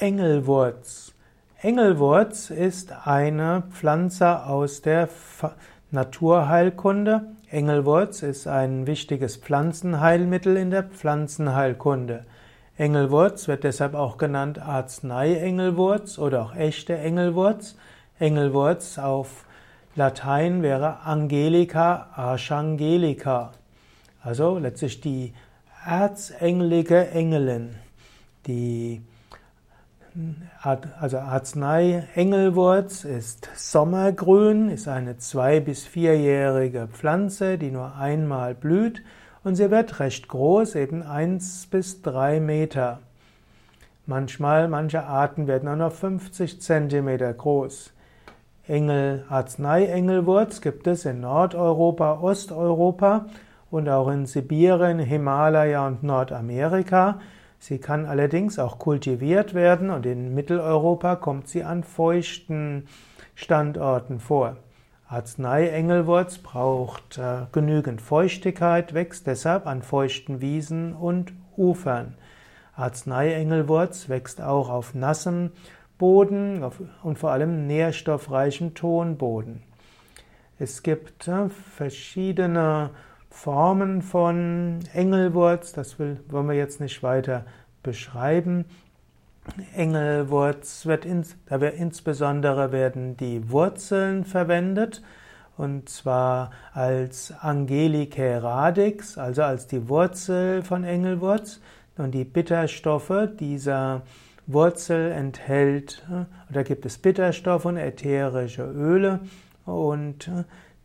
Engelwurz. Engelwurz ist eine Pflanze aus der Naturheilkunde. Engelwurz ist ein wichtiges Pflanzenheilmittel in der Pflanzenheilkunde. Engelwurz wird deshalb auch genannt Arznei-Engelwurz oder auch echte Engelwurz. Engelwurz auf Latein wäre Angelica archangelica. Also letztlich die erzengelige Engelin. Die also Arznei Engelwurz ist sommergrün, ist eine zwei- bis vierjährige Pflanze, die nur einmal blüht und sie wird recht groß, eben eins bis drei Meter. Manchmal, manche Arten werden auch noch 50 Zentimeter groß. Engel, Arznei-Engelwurz gibt es in Nordeuropa, Osteuropa und auch in Sibirien, Himalaya und Nordamerika. Sie kann allerdings auch kultiviert werden und in Mitteleuropa kommt sie an feuchten Standorten vor. Arznei-Engelwurz braucht äh, genügend Feuchtigkeit, wächst deshalb an feuchten Wiesen und Ufern. Arznei-Engelwurz wächst auch auf nassem Boden und vor allem nährstoffreichem Tonboden. Es gibt äh, verschiedene Formen von Engelwurz, das will, wollen wir jetzt nicht weiter beschreiben. Engelwurz wird, ins, da wird insbesondere werden die Wurzeln verwendet und zwar als Angelicae radix, also als die Wurzel von Engelwurz und die Bitterstoffe dieser Wurzel enthält, da gibt es Bitterstoffe und ätherische Öle. Und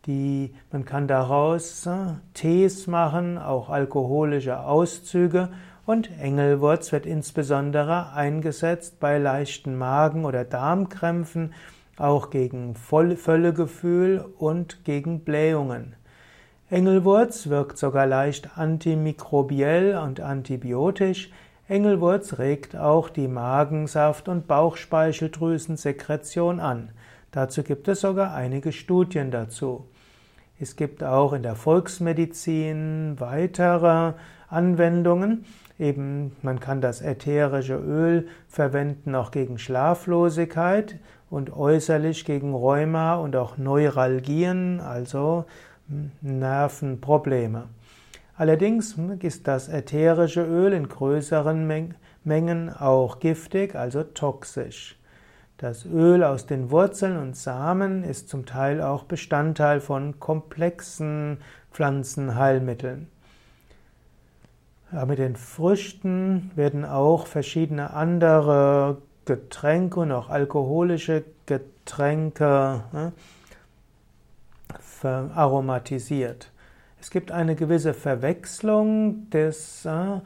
die, man kann daraus Tees machen, auch alkoholische Auszüge und Engelwurz wird insbesondere eingesetzt bei leichten Magen- oder Darmkrämpfen, auch gegen Völlegefühl und gegen Blähungen. Engelwurz wirkt sogar leicht antimikrobiell und antibiotisch. Engelwurz regt auch die Magensaft- und Bauchspeicheldrüsensekretion an. Dazu gibt es sogar einige Studien dazu. Es gibt auch in der Volksmedizin weitere Anwendungen. Eben, man kann das ätherische Öl verwenden auch gegen Schlaflosigkeit und äußerlich gegen Rheuma und auch Neuralgien, also Nervenprobleme. Allerdings ist das ätherische Öl in größeren Mengen auch giftig, also toxisch. Das Öl aus den Wurzeln und Samen ist zum Teil auch Bestandteil von komplexen Pflanzenheilmitteln. Mit den Früchten werden auch verschiedene andere Getränke und auch alkoholische Getränke ne, aromatisiert. Es gibt eine gewisse Verwechslung des äh,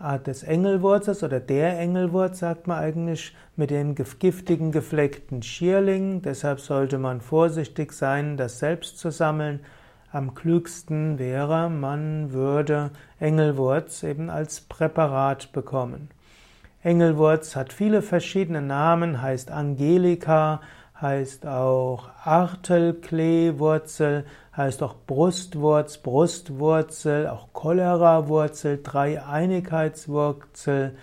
Art des Engelwurzes oder der Engelwurz, sagt man eigentlich, mit den giftigen gefleckten Schierlingen. Deshalb sollte man vorsichtig sein, das selbst zu sammeln. Am klügsten wäre, man würde Engelwurz eben als Präparat bekommen. Engelwurz hat viele verschiedene Namen, heißt Angelika, heißt auch Artelkleewurzel, heißt auch Brustwurz, Brustwurzel, auch Cholerawurzel, Dreieinigkeitswurzel,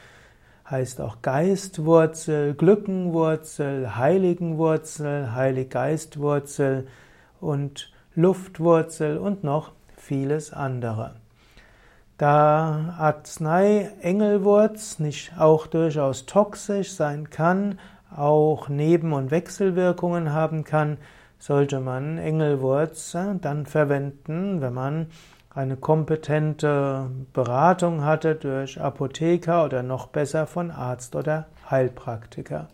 heißt auch Geistwurzel, Glückenwurzel, Heiligenwurzel, Heiliggeistwurzel und Luftwurzel und noch vieles andere. Da Arznei Engelwurz nicht auch durchaus toxisch sein kann, auch Neben- und Wechselwirkungen haben kann, sollte man Engelwurz dann verwenden, wenn man eine kompetente Beratung hatte durch Apotheker oder noch besser von Arzt oder Heilpraktiker.